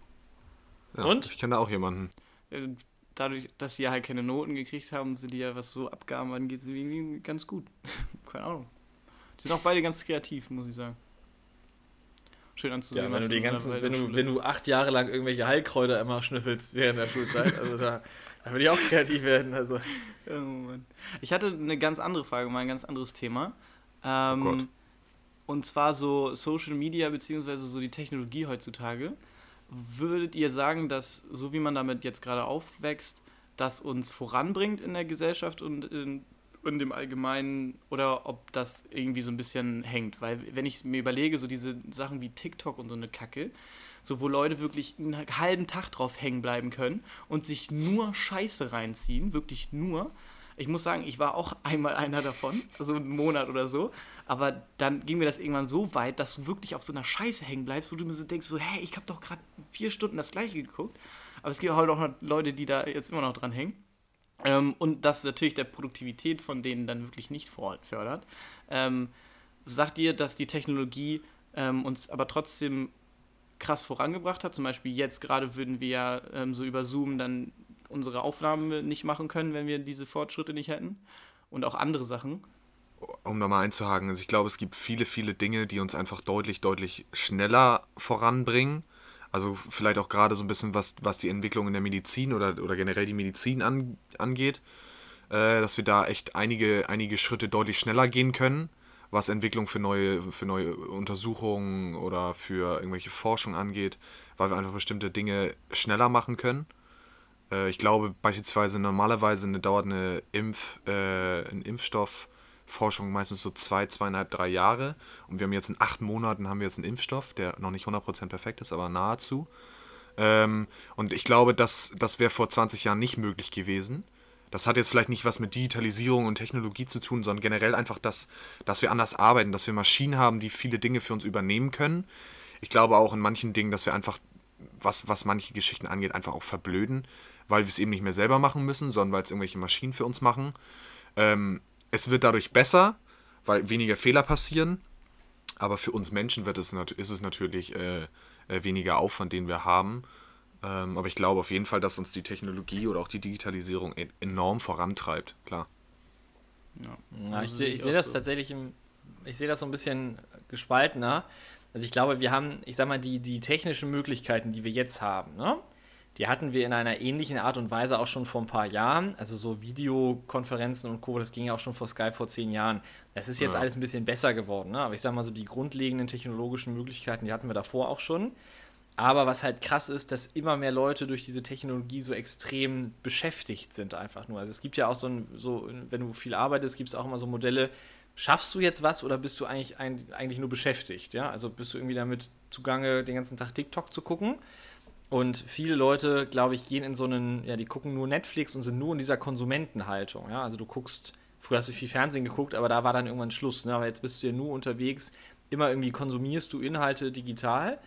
Ja, Und? Ich kenne da auch jemanden. Dadurch, dass sie halt keine Noten gekriegt haben, sind die ja, was so Abgaben angeht, irgendwie ganz gut. Keine Ahnung. Die sind auch beide ganz kreativ, muss ich sagen. schön anzusehen. Ja, wenn was du, die ganzen, wenn, du, wenn du acht Jahre lang irgendwelche Heilkräuter immer schnüffelst während der Schulzeit, also da, da würde ich auch kreativ werden. Also. Oh Mann. Ich hatte eine ganz andere Frage, mal ein ganz anderes Thema. Ähm, Oh Gott. Und zwar so Social Media beziehungsweise so die Technologie heutzutage. Würdet ihr sagen, dass so wie man damit jetzt gerade aufwächst, das uns voranbringt in der Gesellschaft und in, in dem Allgemeinen oder ob das irgendwie so ein bisschen hängt? Weil wenn ich mir überlege, so diese Sachen wie TikTok und so eine Kacke, so wo Leute wirklich einen halben Tag drauf hängen bleiben können und sich nur Scheiße reinziehen, wirklich nur. Ich muss sagen, ich war auch einmal einer davon, also einen Monat oder so. Aber dann ging mir das irgendwann so weit, dass du wirklich auf so einer Scheiße hängen bleibst, wo du mir so denkst, so, hey, ich habe doch gerade vier Stunden das gleiche geguckt. Aber es gibt halt auch noch Leute, die da jetzt immer noch dran hängen. Ähm, und das natürlich der Produktivität von denen dann wirklich nicht fördert. Ähm, sagt ihr, dass die Technologie ähm, uns aber trotzdem krass vorangebracht hat? Zum Beispiel jetzt gerade würden wir ja ähm, so über Zoom dann unsere Aufnahmen nicht machen können, wenn wir diese Fortschritte nicht hätten. Und auch andere Sachen. um da mal einzuhaken, also ich glaube, es gibt viele, viele Dinge, die uns einfach deutlich, deutlich schneller voranbringen. Also vielleicht auch gerade so ein bisschen, was, was die Entwicklung in der Medizin oder, oder generell die Medizin an, angeht, äh, dass wir da echt einige, einige Schritte deutlich schneller gehen können, was Entwicklung für neue, für neue Untersuchungen oder für irgendwelche Forschung angeht, weil wir einfach bestimmte Dinge schneller machen können. Äh, ich glaube beispielsweise normalerweise eine, dauert eine Impf, äh, ein Impfstoffforschung meistens so zwei, zweieinhalb, drei Jahre. Und wir haben jetzt in acht Monaten haben wir jetzt einen Impfstoff, der noch nicht 100% perfekt ist, aber nahezu. Ähm, und ich glaube, das, das wäre vor 20 Jahren nicht möglich gewesen. Das hat jetzt vielleicht nicht was mit Digitalisierung und Technologie zu tun, sondern generell einfach, dass, dass wir anders arbeiten, dass wir Maschinen haben, die viele Dinge für uns übernehmen können. Ich glaube auch in manchen Dingen, dass wir einfach, was, was manche Geschichten angeht, einfach auch verblöden, weil wir es eben nicht mehr selber machen müssen, sondern weil es irgendwelche Maschinen für uns machen. Ähm, es wird dadurch besser, weil weniger Fehler passieren. Aber für uns Menschen wird es, ist es natürlich äh, äh, weniger Aufwand, den wir haben. Ähm, aber ich glaube auf jeden Fall, dass uns die Technologie oder auch die Digitalisierung e enorm vorantreibt. Klar. Ja. Ja, Also ich ich sehe das so. tatsächlich, im, ich sehe das so ein bisschen gespaltener. Also ich glaube, wir haben, ich sag mal, die, die technischen Möglichkeiten, die wir jetzt haben, ne? Die hatten wir in einer ähnlichen Art und Weise auch schon vor ein paar Jahren. Also so Videokonferenzen und Co., das ging ja auch schon vor Skype vor zehn Jahren. Das ist jetzt Ja. alles ein bisschen besser geworden, ne? aber ich sag mal so, die grundlegenden technologischen Möglichkeiten, die hatten wir davor auch schon. Aber was halt krass ist, dass immer mehr Leute durch diese Technologie so extrem beschäftigt sind, einfach nur. Also es gibt ja auch so ein, so, wenn du viel arbeitest, gibt es auch immer so Modelle, schaffst du jetzt was oder bist du eigentlich, eigentlich nur beschäftigt? Ja? Also bist du irgendwie damit zugange, den ganzen Tag TikTok zu gucken? Und viele Leute, glaube ich, gehen in so einen, ja, die gucken nur Netflix und sind nur in dieser Konsumentenhaltung. Ja? Also du guckst, früher hast du viel Fernsehen geguckt, aber da war dann irgendwann Schluss. Ne? Aber jetzt bist du ja nur unterwegs, immer irgendwie konsumierst du Inhalte digital.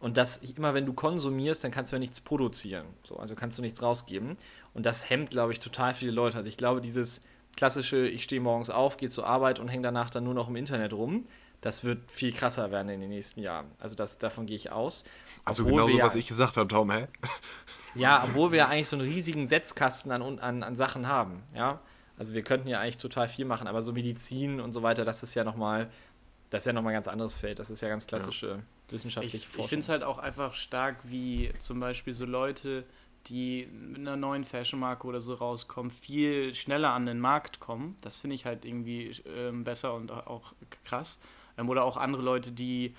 Und das, immer wenn du konsumierst, dann kannst du ja nichts produzieren. So, also kannst du nichts rausgeben. Und das hemmt, glaube ich, total viele Leute. Also ich glaube, dieses klassische, ich stehe morgens auf, gehe zur Arbeit und hänge danach dann nur noch im Internet rum, das wird viel krasser werden in den nächsten Jahren. Also das, davon gehe ich aus. Also Obwohl genau so, wir was ja- ich gesagt habe, Tom, hä? ja, obwohl wir ja eigentlich so einen riesigen Setzkasten an, an, an Sachen haben, ja. Also wir könnten ja eigentlich total viel machen, aber so Medizin und so weiter, das ist ja nochmal, das ist ja nochmal ein ganz anderes Feld. Das ist ja ganz klassische wissenschaftliche Ich, ich Forschung. finde es halt auch einfach stark, wie zum Beispiel so Leute, die mit einer neuen Fashion-Marke oder so rauskommen, viel schneller an den Markt kommen. Das finde ich halt irgendwie ähm, besser und auch krass. Ähm, oder auch andere Leute, die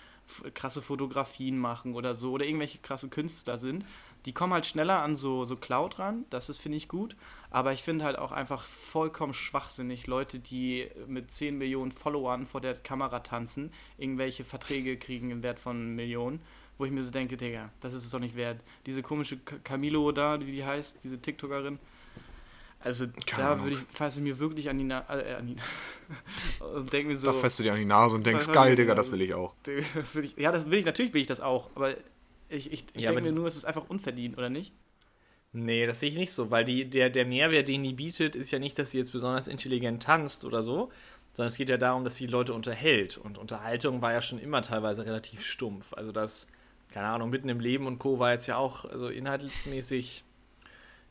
krasse Fotografien machen oder so, oder irgendwelche krasse Künstler sind. Die kommen halt schneller an so, so Cloud ran, das ist, finde ich, gut. Aber ich finde halt auch einfach vollkommen schwachsinnig, Leute, die mit 10 Millionen Followern vor der Kamera tanzen, irgendwelche Verträge kriegen im Wert von Millionen, wo ich mir so denke, Digga, das ist es doch nicht wert. Diese komische Camilo da, wie die heißt, diese TikTokerin. Also Keine da Ahnung. würde ich, fasse mir wirklich an die Nase, äh, an die und denke mir so, Da fährst du dir an die Nase und denkst, geil, Digga, das will ich auch. das will ich, ja, das will ich, natürlich will ich das auch, aber ich, ich, ich Ja, denke mir nur, es ist einfach unverdient, oder nicht? Nee, das sehe ich nicht so, weil die, der, der Mehrwert, den die bietet, ist ja nicht, dass sie jetzt besonders intelligent tanzt oder so, sondern es geht ja darum, dass sie Leute unterhält. Und Unterhaltung war ja schon immer teilweise relativ stumpf. Also das, keine Ahnung, mitten im Leben und Co. war jetzt ja auch also inhaltsmäßig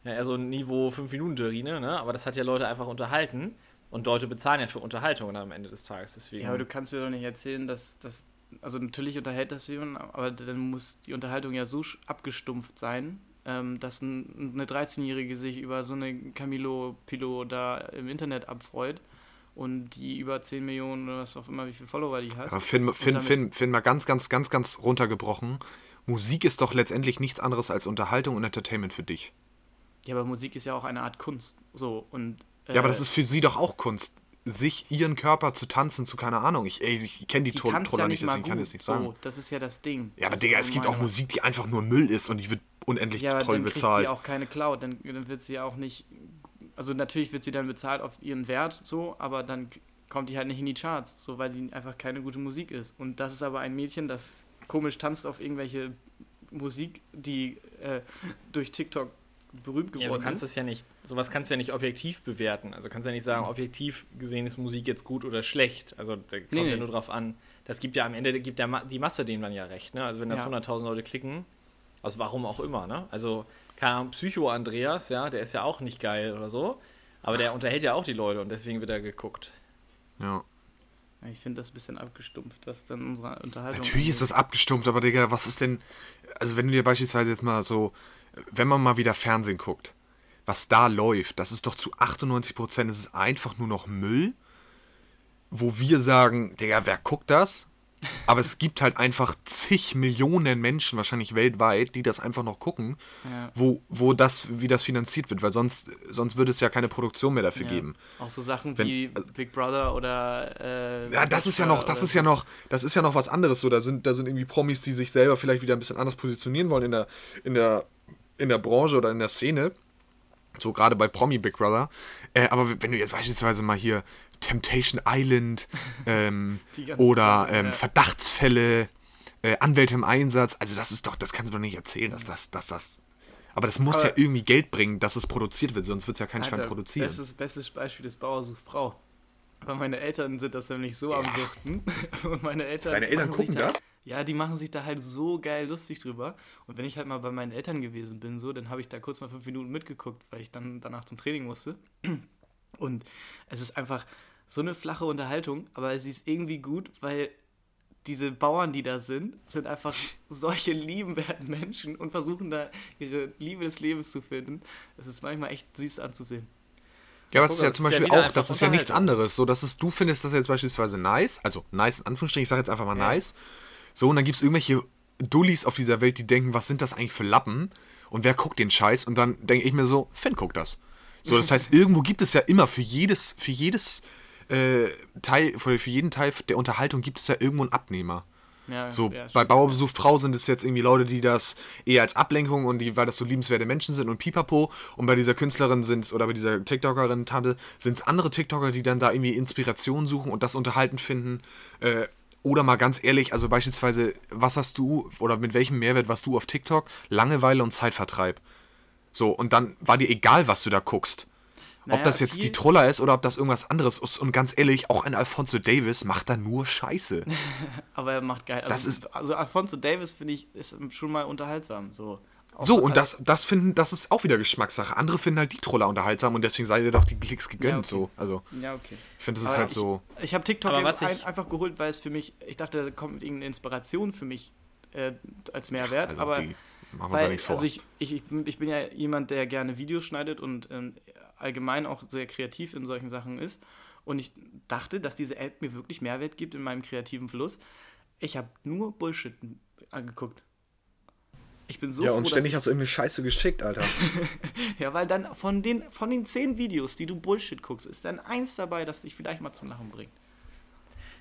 ja, eher so ein Niveau 5-Minuten-Terrine, ne? Aber das hat ja Leute einfach unterhalten. Und Leute bezahlen ja für Unterhaltung am Ende des Tages. Deswegen. Ja, aber du kannst mir doch nicht erzählen, dass, dass also natürlich unterhält das jemand, aber dann muss die Unterhaltung ja so abgestumpft sein, ähm, dass ein, eine 13-Jährige sich über so eine Camilo Pilo da im Internet abfreut und die über 10 Millionen oder was auch immer, wie viele Follower die hat. Aber Finn, Finn, Finn, Finn, mal ganz, ganz, ganz, ganz runtergebrochen. Musik ist doch letztendlich nichts anderes als Unterhaltung und Entertainment für dich. Ja, aber Musik ist ja auch eine Art Kunst. So, und. Ja, aber äh, das ist für sie doch auch Kunst. Sich ihren Körper zu tanzen, zu keine Ahnung. Ich, ey, ich kenne die, die Troller ja nicht, deswegen kann ich es nicht sagen. So, das ist ja das Ding. Ja, aber Das Digga, es gibt auch Musik, die einfach nur Müll ist und die wird unendlich Ja, aber toll dann bezahlt. sie auch keine Cloud. Dann, dann wird sie auch nicht. Also natürlich wird sie dann bezahlt auf ihren Wert, so, aber dann kommt die halt nicht in die Charts, so weil die einfach keine gute Musik ist. Und das ist aber ein Mädchen, das komisch tanzt auf irgendwelche Musik, die äh, durch TikTok berühmt Ja, geworden du kannst ist. es ja nicht, sowas kannst du ja nicht objektiv bewerten. Also kannst ja nicht sagen, objektiv gesehen ist Musik jetzt gut oder schlecht. Also da kommt Nee, ja nee. nur drauf an. Das gibt ja am Ende, gibt ja die Masse denen dann ja recht. Ne? Also wenn das Ja. 100.000 Leute klicken, aus warum auch immer. Ne? Also keine Ahnung, Psycho Andreas, ja, der ist ja auch nicht geil oder so. Aber der unterhält ja auch die Leute und deswegen wird er geguckt. ja. Ja, Ich finde das ein bisschen abgestumpft, was dann unsere Unterhaltung Natürlich ist das abgestumpft, aber Digga, was ist denn. Also, wenn du dir beispielsweise jetzt mal so. Wenn man mal wieder Fernsehen guckt, was da läuft, das ist doch zu 98 Prozent, es ist einfach nur noch Müll, wo wir sagen, Digga, wer guckt das? Aber es gibt halt einfach zig Millionen Menschen, wahrscheinlich weltweit, die das einfach noch gucken, Ja. wo, wo das, wie das finanziert wird, weil sonst, sonst würde es ja keine Produktion mehr dafür Ja. geben. Auch so Sachen Wenn- wie Big Brother oder. Äh, Ja, das ist ja noch, das ist ja noch, das ist ja noch was anderes. So, da sind, da sind irgendwie Promis, die sich selber vielleicht wieder ein bisschen anders positionieren wollen in der, in der, in der Branche oder in der Szene. So gerade bei Promi Big Brother. Äh, aber wenn du jetzt beispielsweise mal hier Temptation Island ähm, oder ähm, ja. Verdachtsfälle, äh, Anwälte im Einsatz, also das ist doch, das kannst du doch nicht erzählen, dass das, dass das. Aber das muss Aber- ja irgendwie Geld bringen, dass es produziert wird, sonst wird es ja kein Schwein produzieren. Bestes, bestes Beispiel ist Bauer sucht Frau. Weil meine Eltern sind das nämlich so am Suchten. Und meine Eltern. Deine Eltern gucken da, das? Ja, die machen sich da halt so geil lustig drüber. Und wenn ich halt mal bei meinen Eltern gewesen bin, so, dann habe ich da kurz mal fünf Minuten mitgeguckt, weil ich dann danach zum Training musste. Und es ist einfach so eine flache Unterhaltung, aber sie ist irgendwie gut, weil diese Bauern, die da sind, sind einfach solche liebenwerten Menschen und versuchen da ihre Liebe des Lebens zu finden. Es ist manchmal echt süß anzusehen. Ja, aber es ist ja zum ja Beispiel wieder auch, das ist ja nichts anderes. So, dass es, du findest das jetzt beispielsweise nice, also nice in Anführungsstrichen, ich sage jetzt einfach mal nice. So, und dann gibt es irgendwelche Dullis auf dieser Welt, die denken, was sind das eigentlich für Lappen? Und wer guckt den Scheiß? Und dann denke ich mir so, Finn guckt das. So, das heißt, irgendwo gibt es ja immer für jedes, für jedes äh, Teil, für, für jeden Teil der Unterhaltung gibt es ja irgendwo einen Abnehmer. Ja, So, ja, bei. Bauerbesuch Frau sind es jetzt irgendwie Leute, die das eher als Ablenkung und die, weil das so liebenswerte Menschen sind und pipapo. Und bei dieser Künstlerin sind es, oder bei dieser TikTokerin Tante, sind es andere TikToker, die dann da irgendwie Inspiration suchen und das unterhalten finden. Äh, oder mal ganz ehrlich, also beispielsweise, was hast du oder mit welchem Mehrwert warst du auf TikTok? Langeweile und Zeitvertreib. So, und dann war dir egal, was du da guckst. ob Naja, das jetzt die Troller ist oder ob das irgendwas anderes ist. Und ganz ehrlich, auch ein Alfonso Davis macht da nur Scheiße. Aber er macht geil. Also, Das ist- also Alfonso Davis, finde ich, ist schon mal unterhaltsam. So, So, und das, das finden, das ist auch wieder Geschmackssache. Andere finden halt die Troller unterhaltsam und deswegen seid ihr doch die Klicks gegönnt. Ja, okay. So. Also, Ja, okay. ich finde, das ist Aber halt ich, so. Ich habe TikTok ein, ich- einfach geholt, weil es für mich, ich dachte, da kommt irgendeine Inspiration für mich äh, als Mehrwert. Also, aber die machen wir uns weil, da nichts vor. also ich, ich, ich bin ja jemand, der gerne Videos schneidet und ähm, allgemein auch sehr kreativ in solchen Sachen ist. Und ich dachte, dass diese App mir wirklich Mehrwert gibt in meinem kreativen Fluss. Ich habe nur Bullshit angeguckt. Ich bin so ja, froh, und ständig hast du irgendeine Scheiße geschickt, Alter. Ja, weil dann von den, von den zehn Videos, die du Bullshit guckst, ist dann eins dabei, das dich vielleicht mal zum Lachen bringt.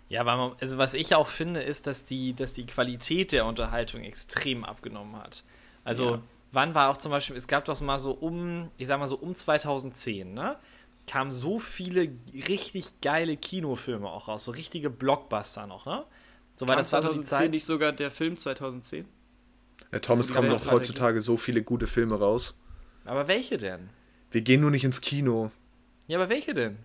Ja, weil man, also was ich auch finde, ist, dass die, dass die Qualität der Unterhaltung extrem abgenommen hat. Also, Ja. wann war auch zum Beispiel, es gab doch mal so um, ich sag mal so um 2010, ne? Kamen so viele richtig geile Kinofilme auch raus, so richtige Blockbuster noch, ne? So, weil das war so die Zeit. nicht sogar der Film 2010? Ja, Thomas, Ja, kommen ja, doch klar, heutzutage so viele gute Filme raus. Aber welche denn? Wir gehen nur nicht ins Kino. Ja, aber welche denn?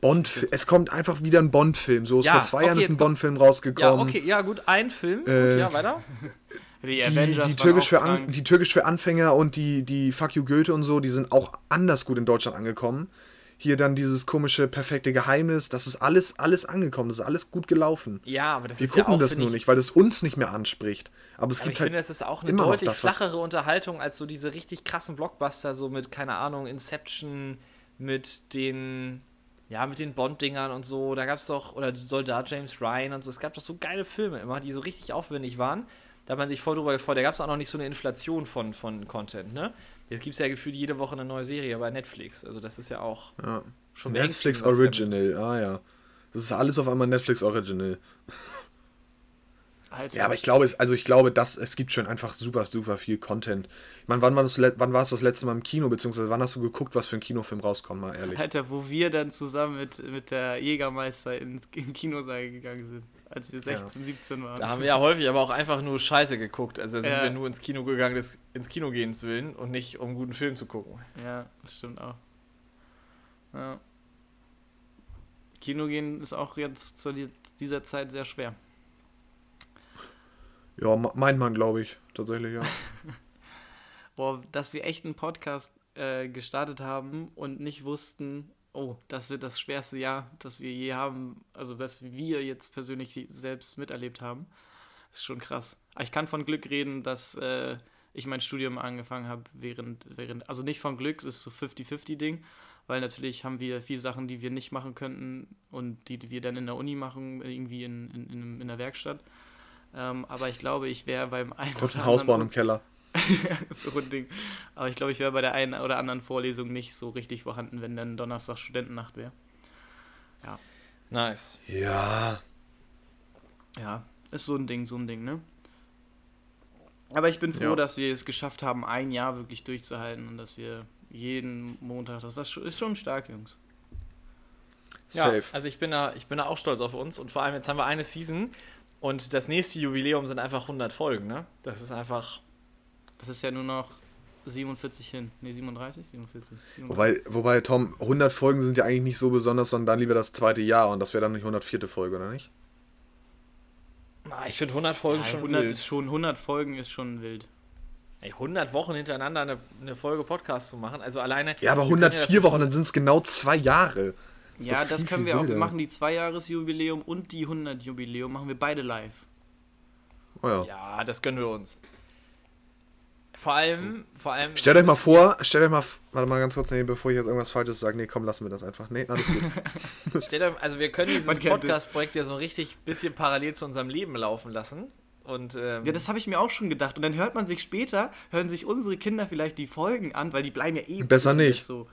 Bond, es kommt einfach wieder ein Bond-Film. So, Ja, vor zwei okay, Jahren ist ein Bond-Film Ja, rausgekommen. okay, ja, gut, ein Film. Äh, gut, ja, weiter. Die, Die, Avengers die, waren Türkisch für An, die Türkisch für Anfänger und die, die Fuck You Goethe und so, die sind auch anders gut in Deutschland angekommen. Hier dann dieses komische perfekte Geheimnis, das ist alles, alles angekommen, das ist alles gut gelaufen. Ja, aber das Wir ist ja gucken auch, das nur ich, nicht, weil es uns nicht mehr anspricht. Aber es Aber gibt ich halt finde, das ist auch eine deutlich das, flachere Unterhaltung als so diese richtig krassen Blockbuster, so mit, keine Ahnung, Inception, mit den, ja, mit den Bond-Dingern und so. Da gab es doch, oder Soldat James Ryan und so. Es gab doch so geile Filme immer, die so richtig aufwendig waren. Da hat man sich voll drüber gefreut. Da gab es auch noch nicht so eine Inflation von, von Content, ne? Jetzt gibt es ja gefühlt jede Woche eine neue Serie bei Netflix. Also das ist ja auch ja. schon Netflix Original, ah ja. Das ist alles auf einmal Netflix Original. Also, Ja, aber ich glaube, es, also ich glaube, dass es gibt schon einfach super, super viel Content. Ich meine, wann war das, wann war es das letzte Mal im Kino, beziehungsweise wann hast du geguckt, was für ein Kinofilm rauskommt, mal ehrlich? Alter, wo wir dann zusammen mit, mit der Jägermeister in, in den Kinosaal gegangen sind, als wir 16, 17 waren. Da haben wir ja häufig aber auch einfach nur Scheiße geguckt. Also da sind Ja. wir nur ins Kino gegangen, des ins Kino gehens willen und nicht um einen guten Film zu gucken. Ja, das stimmt auch. Ja. Kino gehen ist auch jetzt zu die- dieser Zeit sehr schwer. Ja, me- meint man, glaube ich, tatsächlich, ja. Boah, dass wir echt einen Podcast äh, gestartet haben und nicht wussten, oh, das wird das schwerste Jahr, das wir je haben, also dass wir jetzt persönlich selbst miterlebt haben, ist schon krass. Aber ich kann von Glück reden, dass äh, ich mein Studium angefangen habe, während, während, also nicht von Glück, es ist so 50-50-Ding, weil natürlich haben wir viele Sachen, die wir nicht machen könnten und die, die wir dann in der Uni machen, irgendwie in, in, in, in der Werkstatt. Ähm, aber ich glaube, ich wäre beim einen Kurz ein Haus bauen im Keller. so ein Ding. Aber ich glaube, ich wäre bei der einen oder anderen Vorlesung nicht so richtig vorhanden, wenn dann Donnerstag Studentennacht wäre. Nice. Ja. Ja, ist so ein Ding, so ein Ding, ne? Aber ich bin froh, Ja. dass wir es geschafft haben, ein Jahr wirklich durchzuhalten und dass wir jeden Montag, das war, schon- ist schon stark, Jungs. Ja, Safe. also ich bin, da, ich bin da auch stolz auf uns und vor allem jetzt haben wir eine Season und das nächste Jubiläum sind einfach 100 Folgen, ne? Das ist einfach. Das ist ja nur noch 47 hin. Ne, 37? 47. 37. Wobei, wobei, Tom, 100 Folgen sind ja eigentlich nicht so besonders, sondern dann lieber das zweite Jahr und das wäre dann nicht 104. Folge, oder nicht? Na, ich finde 100 Folgen ja, schon 100 wild. ist schon 100 Folgen ist schon wild. Ey, 100 Wochen hintereinander eine, eine Folge Podcast zu machen, also alleine. Ja, aber wir können ja 104 das Wochen, dann sind es genau zwei Jahre. Ist Ja, das viel, können wir auch. Wir machen die 2-Jahres-Jubiläum und die 100-Jubiläum machen wir beide live. Oh ja. Ja, das gönnen wir uns. Vor allem, vor allem. Stellt euch mal vor, stellt euch mal, warte mal ganz kurz, nee, bevor ich jetzt irgendwas Falsches sage, nee, komm, lassen wir das einfach. Nee, alles gut. Stellt euch, also wir können Man dieses Podcast-Projekt ja so richtig bisschen parallel zu unserem Leben laufen lassen. Und ähm, Ja, das habe ich mir auch schon gedacht. Und dann hört man sich später, hören sich unsere Kinder vielleicht die Folgen an, weil die bleiben ja eh Besser nicht. so.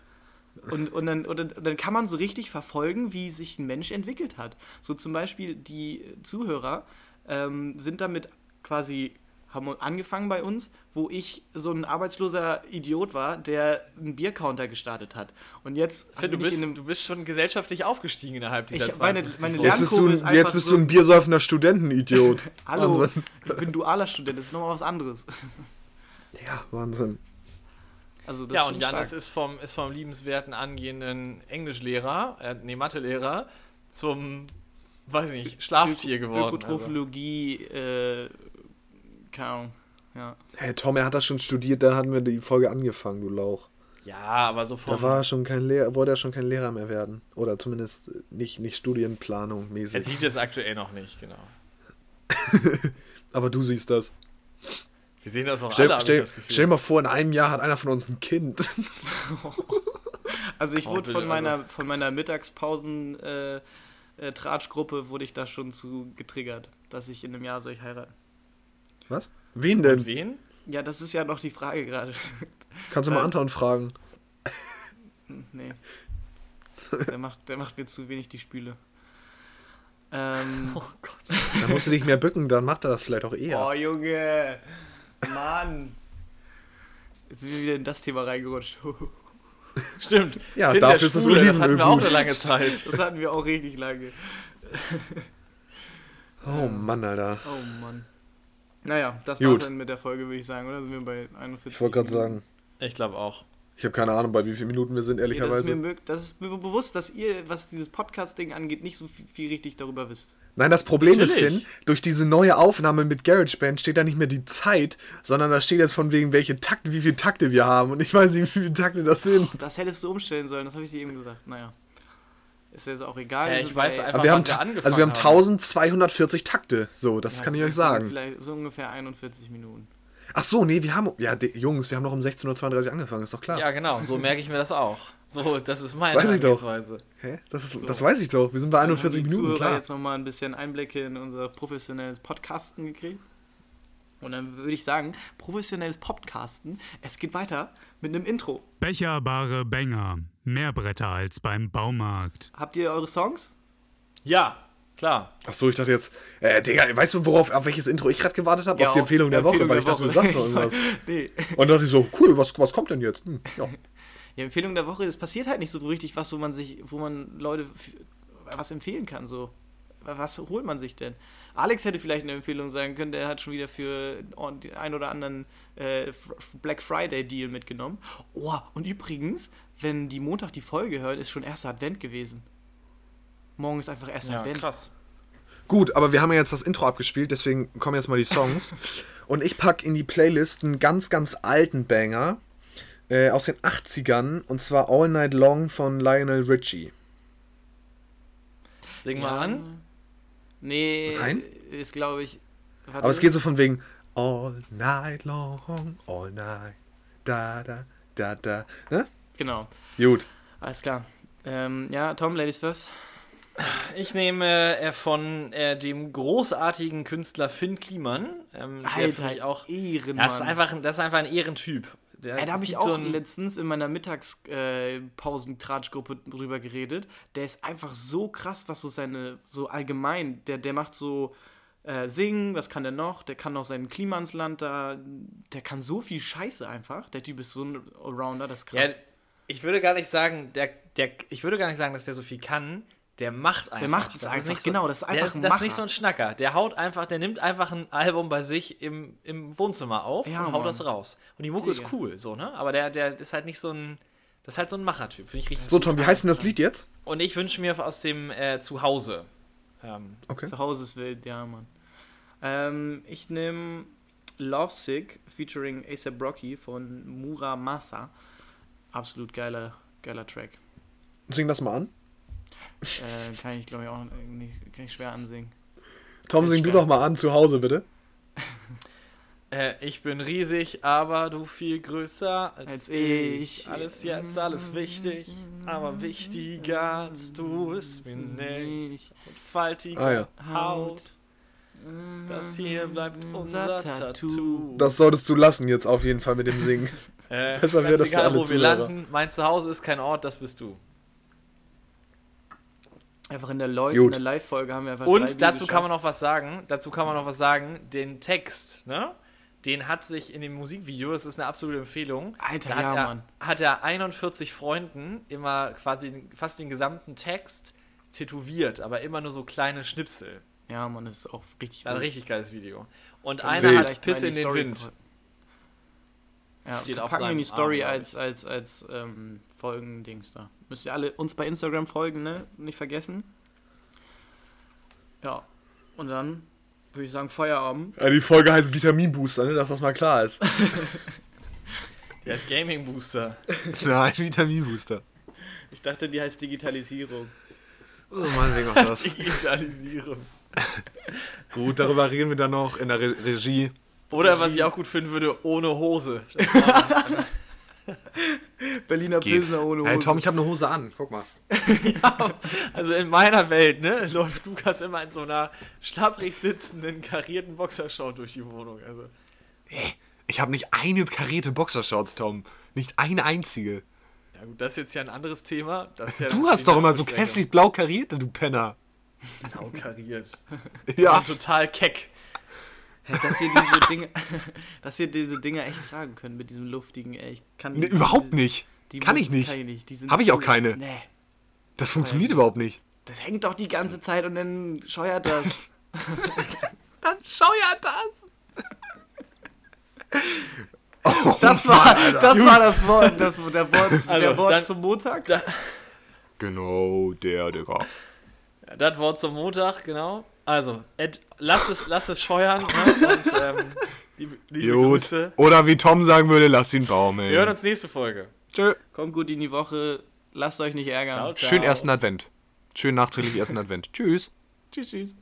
Und, und, dann, und, dann, und dann kann man so richtig verfolgen, wie sich ein Mensch entwickelt hat. So zum Beispiel die Zuhörer ähm, sind damit quasi, haben angefangen bei uns, wo ich so ein arbeitsloser Idiot war, der einen Biercounter gestartet hat. Und jetzt Finn, du, bist, in einem, du bist schon gesellschaftlich aufgestiegen innerhalb dieser Ich- meine- 52 meine. Jetzt bist du, ein- jetzt bist so- du ein biersäufender Studentenidiot. Hallo, Wahnsinn. ich bin dualer Student, das ist nochmal was anderes. Ja, Wahnsinn. Also das Ja, und Janis ist vom, ist vom liebenswerten angehenden Englischlehrer, äh, nee, Mathelehrer, zum, weiß ich nicht, Schlaftier geworden. Also. Ökotrophologie, äh, keine Ahnung. Ja. Hey, Tom, er hat das schon studiert, da hatten wir die Folge angefangen, du Lauch. Ja, aber so vom. Da war er schon kein Lehrer, wollte er schon kein Lehrer mehr werden. Oder zumindest nicht, nicht Studienplanung er mäßig. sieht es aktuell noch nicht, genau. Aber du siehst das. Wir sehen das auch Stell, alle, stell, das Gefühl. stell dir mal vor, in einem Jahr hat einer von uns ein Kind. Also ich Oh, wurde von also. meiner, von meiner Mittagspausen äh, äh, Tratschgruppe wurde ich da schon zu getriggert, dass ich in einem Jahr soll ich heiraten. Was? Wen Und denn? wen? Ja, das ist ja noch die Frage gerade. Kannst du mal Anton fragen. nee. Der macht, der macht mir zu wenig die Spüle. Ähm, Oh Gott. Dann musst du dich mehr bücken, dann macht er das vielleicht auch eher. Oh, Junge! Mann! Jetzt sind wir wieder in das Thema reingerutscht. Stimmt. Ja, Finn, dafür ist das Schwule, das hatten wir auch Olivenöl eine lange Zeit. Das hatten wir auch richtig lange. Oh Mann, Alter. Oh Mann. Naja, das Gut. war's dann mit der Folge, würde ich sagen, oder? Sind wir bei 41? Ich wollte gerade sagen. Ich glaube auch. Ich habe keine Ahnung, bei wie vielen Minuten wir sind, Ja, das, ist mir, ehrlicherweise. das ist mir bewusst, dass ihr, was dieses Podcast-Ding angeht, nicht so viel, viel richtig darüber wisst. Nein, das Problem ist, Natürlich. Finn, durch diese neue Aufnahme mit GarageBand steht da nicht mehr die Zeit, sondern da steht jetzt von wegen, welche Takte, wie viele Takte wir haben. Und ich weiß nicht, wie viele Takte das sind. Das hättest du umstellen sollen, das habe ich dir eben gesagt. Naja. Ist jetzt auch egal. Ja, Wir ich weiß einfach- Aber wir haben, wir also wir haben haben. 1240 Takte. So, das Ja, kann ich euch sagen. Vielleicht so ungefähr 41 Minuten. Ach so, nee, wir haben. Ja, Jungs, wir haben noch um 16.32 Uhr angefangen, ist doch klar. Ja, genau, so merke ich mir das auch. So, das ist meine Weiß ich doch. Hä? Das, ist, das weiß ich doch. Wir sind bei Dann 41 haben die Minuten, Zuhörer klar. jetzt nochmal ein bisschen Einblicke in unser professionelles Podcasten gekriegt. Und dann würde ich sagen, professionelles Podcasten, es geht weiter mit einem Intro. Becherbare Bänger. Mehr Bretter als beim Baumarkt. Habt ihr eure Songs? Ja, klar. Ach so, ich dachte jetzt. Äh, Digga, weißt du, worauf, auf welches Intro ich gerade gewartet habe? Ja, auf die auf Empfehlung der Empfehlung Woche, weil der ich dachte, du sagst noch irgendwas. nee. Und dann dachte ich so, cool, was, was kommt denn jetzt? Hm, ja. Ja, Empfehlung der Woche, es passiert halt nicht so richtig was, wo man sich, wo man Leute was empfehlen kann. So. Was holt man sich denn? Alex hätte vielleicht eine Empfehlung sagen können, der hat schon wieder für den ein oder anderen äh, Black Friday Deal mitgenommen. Oh, und übrigens, wenn die Montag die Folge hört, ist schon erster Advent gewesen. Morgen ist einfach erster Ja, Advent. krass. Gut, aber wir haben ja jetzt das Intro abgespielt, deswegen kommen jetzt mal die Songs. Und ich pack in die Playlist einen ganz, ganz alten Banger äh, aus den 80ern und zwar All Night Long von Lionel Richie. Sing mal an. Nee, Nein? ist glaube ich. warte. Aber es geht so von wegen All Night Long, All Night, da, da, da, da. Ne? Genau, Gut. alles klar. Ähm, ja, Tom, Ladies first. Ich nehme äh, von äh, dem großartigen Künstler Finn Kliman. Ähm, der Alter, finde ich auch. Ehrenmann. Das ist einfach, ein- das ist einfach ein Ehrentyp. Der, Ey, da habe ich auch so letztens in meiner Mittagspausen-Tratschgruppe drüber geredet. Der ist einfach so krass, was so seine, so allgemein, der, der macht so äh, Singen, was kann der noch? Der kann noch sein Klima ins Land da, der kann so viel Scheiße einfach. Der Typ ist so ein Allrounder, das ist Ja, krass. ich würde gar nicht sagen, der, der, ich würde gar nicht sagen, dass der so viel kann. Der macht einfach. macht es Das ist einfach, nicht genau, das ist der einfach ist, ein Das ist nicht so ein Schnacker. Der haut einfach, der nimmt einfach ein Album bei sich im, im Wohnzimmer auf Ja, und haut Mann. das raus. Und die Mucke Digga. ist cool, so, ne? Aber der, der ist halt nicht so ein, das ist halt so ein Machertyp, finde ich richtig So. Tom, wie heißt denn das Lied jetzt? Und ich wünsche mir aus dem äh, Zuhause. Ähm, Okay. Zu Hause ist wild, ja, Mann. Ähm, ich nehme Lovesick featuring ASAP Rocky von Muramasa. Absolut geiler, geiler Track. Sing das mal an. Äh, kann ich, glaube ich, auch nicht, kann ich schwer ansingen. Tom, sing du doch mal an zu Hause, bitte. äh, ich bin riesig, aber du viel größer als, Als ich. ich. Alles jetzt, alles wichtig, aber wichtiger als du es bin ich. Und faltige Ah, ja. Haut. Das hier bleibt unser Tattoo. Das solltest du lassen jetzt auf jeden Fall mit dem Singen. Äh, Besser wäre das für egal, alle wo wir Zuhörer. landen. Mein Zuhause ist kein Ort, das bist du. Einfach in der, in der Live-Folge haben wir einfach Und dazu kann man noch was sagen. Dazu kann man noch was sagen. Den Text, ne? Den hat sich in dem Musikvideo, das ist eine absolute Empfehlung. Alter, da hat, ja, er, Mann. hat er 41 Freunden immer quasi fast den gesamten Text tätowiert, aber immer nur so kleine Schnipsel. Ja, Mann, das ist auch richtig War ein wild. richtig geiles Video. Und einer hat Pisse in den Story Wind. Ja, Steht auf packen wir in die Story Arm, als, als, als ähm, Folgendings da. Müsst ihr alle uns bei Instagram folgen, ne? Nicht vergessen. Ja. Und dann würde ich sagen, Feierabend. Ja, die Folge heißt Vitaminbooster, ne? dass das mal klar ist. Der ist Gaming Booster. Nein, Vitaminbooster. Ich dachte, die heißt Digitalisierung. Oh Mann, wegen auch das. Digitalisierung. Gut, darüber reden wir dann noch in der Re Regie. Oder was ich auch gut finden würde, ohne Hose. Berliner Geht. Pilsner ohne Hose. Hey Tom, ich habe eine Hose an. Guck mal. Also in meiner Welt, ne, läuft Lukas immer in so einer schlapprig sitzenden, karierten Boxershort durch die Wohnung. Also. Ich habe nicht eine karierte Boxershorts, Tom. Nicht eine einzige. Ja gut, das ist jetzt ja ein anderes Thema. Das ist ja Du hast doch immer so hässlich blau karierte, du Penner. Blau kariert. Ja. Und total keck. Hey, dass ihr diese Dinge, dass ihr diese Dinge echt tragen könnt mit diesem luftigen, ey. Ich kann Nee, überhaupt nicht. Die Kann ich nicht. Kann ich nicht. Die sind Hab ich auch keine. Nee. Das funktioniert überhaupt nicht. Das hängt doch die ganze Zeit und dann scheuert das. Dann scheuert das. das war, das, war das Wort, das, der Wort, Also, der Wort dann- zum Montag. Genau, der, Digga. Ja, das Wort zum Montag, genau. Also, Ed, lass es, lass es scheuern. Ne? Und ähm, liebe, liebe. Grüße. Oder wie Tom sagen würde, lass ihn baumeln. Wir hören uns nächste Folge. Tschö. Kommt gut in die Woche, lasst euch nicht ärgern. Ciao, ciao. Schönen ersten Advent. Schönen nachträglich ersten Advent. Tschüss. Tschüss, tschüss.